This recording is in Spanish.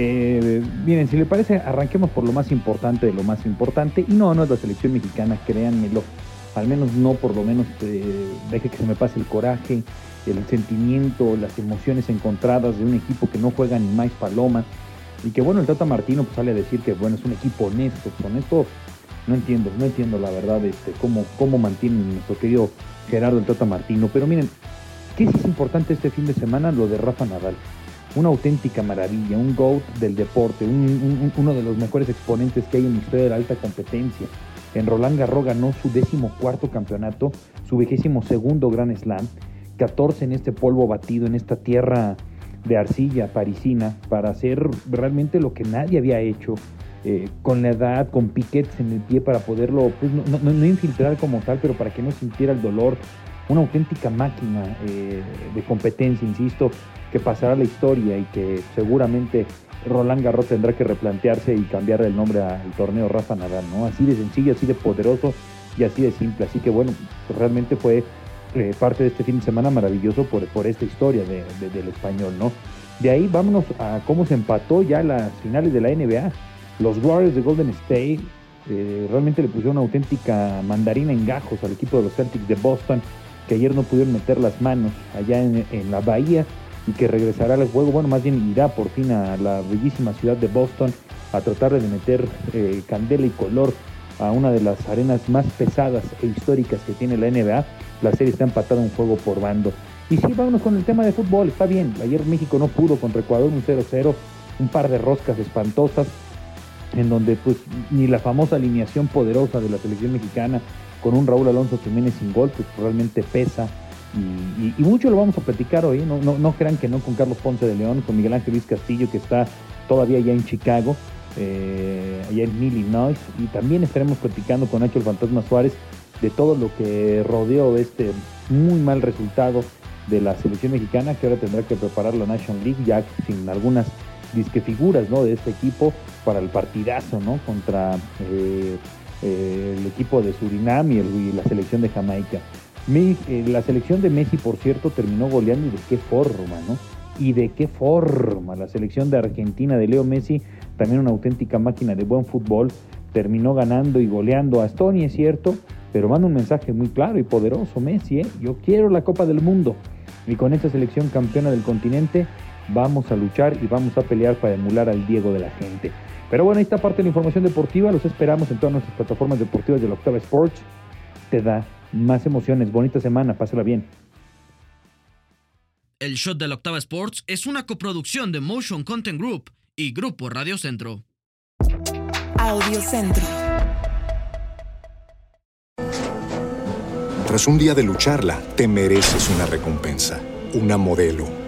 Eh, miren, si le parece, arranquemos por lo más importante de lo más importante. Y no, no es la selección mexicana, créanmelo. Al menos no, por lo menos, eh, deje que se me pase el coraje, el sentimiento, las emociones encontradas de un equipo que no juega ni más paloma. Y que bueno, el Tata Martino pues, sale a decir que bueno, es un equipo honesto. Pues, honesto, no entiendo, no entiendo la verdad este, cómo, cómo mantiene nuestro querido Gerardo el Tata Martino. Pero miren, ¿qué es importante este fin de semana? Lo de Rafa Nadal una auténtica maravilla, un GOAT del deporte, uno de los mejores exponentes que hay en la historia de la alta competencia. En Roland Garros ganó su décimo cuarto campeonato, su vigésimo segundo Grand Slam, 14 en este polvo batido, en esta tierra de arcilla parisina, para hacer realmente lo que nadie había hecho, eh, con la edad, con piquetes en el pie para poderlo, pues, no, infiltrar como tal, pero para que no sintiera el dolor. Una auténtica máquina eh, de competencia, insisto, que pasará la historia y que seguramente Roland Garros tendrá que replantearse y cambiar el nombre al torneo Rafa Nadal, ¿no? Así de sencillo, así de poderoso y así de simple. Así que bueno, realmente fue eh, parte de este fin de semana maravilloso por, por esta historia del español, ¿no? De ahí vámonos a cómo se empató ya las finales de la NBA. Los Warriors de Golden State eh, realmente le pusieron una auténtica mandarina en gajos al equipo de los Celtics de Boston, que ayer no pudieron meter las manos allá en, la bahía y que regresará al juego, bueno, más bien irá por fin a la bellísima ciudad de Boston a tratar de meter eh, candela y color a una de las arenas más pesadas e históricas que tiene la NBA. La serie está empatada un juego por bando. Y sí, vámonos con el tema de fútbol, está bien. Ayer México no pudo contra Ecuador un 0-0, un par de roscas espantosas, en donde pues ni la famosa alineación poderosa de la selección mexicana con un Raúl Alonso Jiménez sin gol, pues realmente pesa y, mucho lo vamos a platicar hoy, no, no, crean que no con Carlos Ponce de León, con Miguel Ángel Luis Castillo, que está todavía allá en Chicago, eh, allá en Illinois, y también estaremos platicando con Nacho el Fantasma Suárez de todo lo que rodeó este muy mal resultado de la selección mexicana, que ahora tendrá que preparar la National League, ya sin algunas disquefiguras ¿no? de este equipo para el partidazo ¿no? contra eh, eh, equipo de Surinam y la selección de Jamaica. Eh, la selección de Messi, por cierto, terminó goleando y de qué forma, ¿no? Y de qué forma. La selección de Argentina de Leo Messi, también una auténtica máquina de buen fútbol, terminó ganando y goleando a Estonia, es cierto, pero manda un mensaje muy claro y poderoso, Messi, ¿eh? Yo quiero la Copa del Mundo. Y con esta selección campeona del continente vamos a luchar y vamos a pelear para emular al Diego de la gente. Pero bueno, esta parte de la información deportiva los esperamos en todas nuestras plataformas deportivas de la Octava Sports. Te da más emociones. Bonita semana, pásala bien. El Shot de la Octava Sports es una coproducción de Motion Content Group y Grupo Radio Centro. Audio Centro. Tras un día de lucharla, te mereces una recompensa, una modelo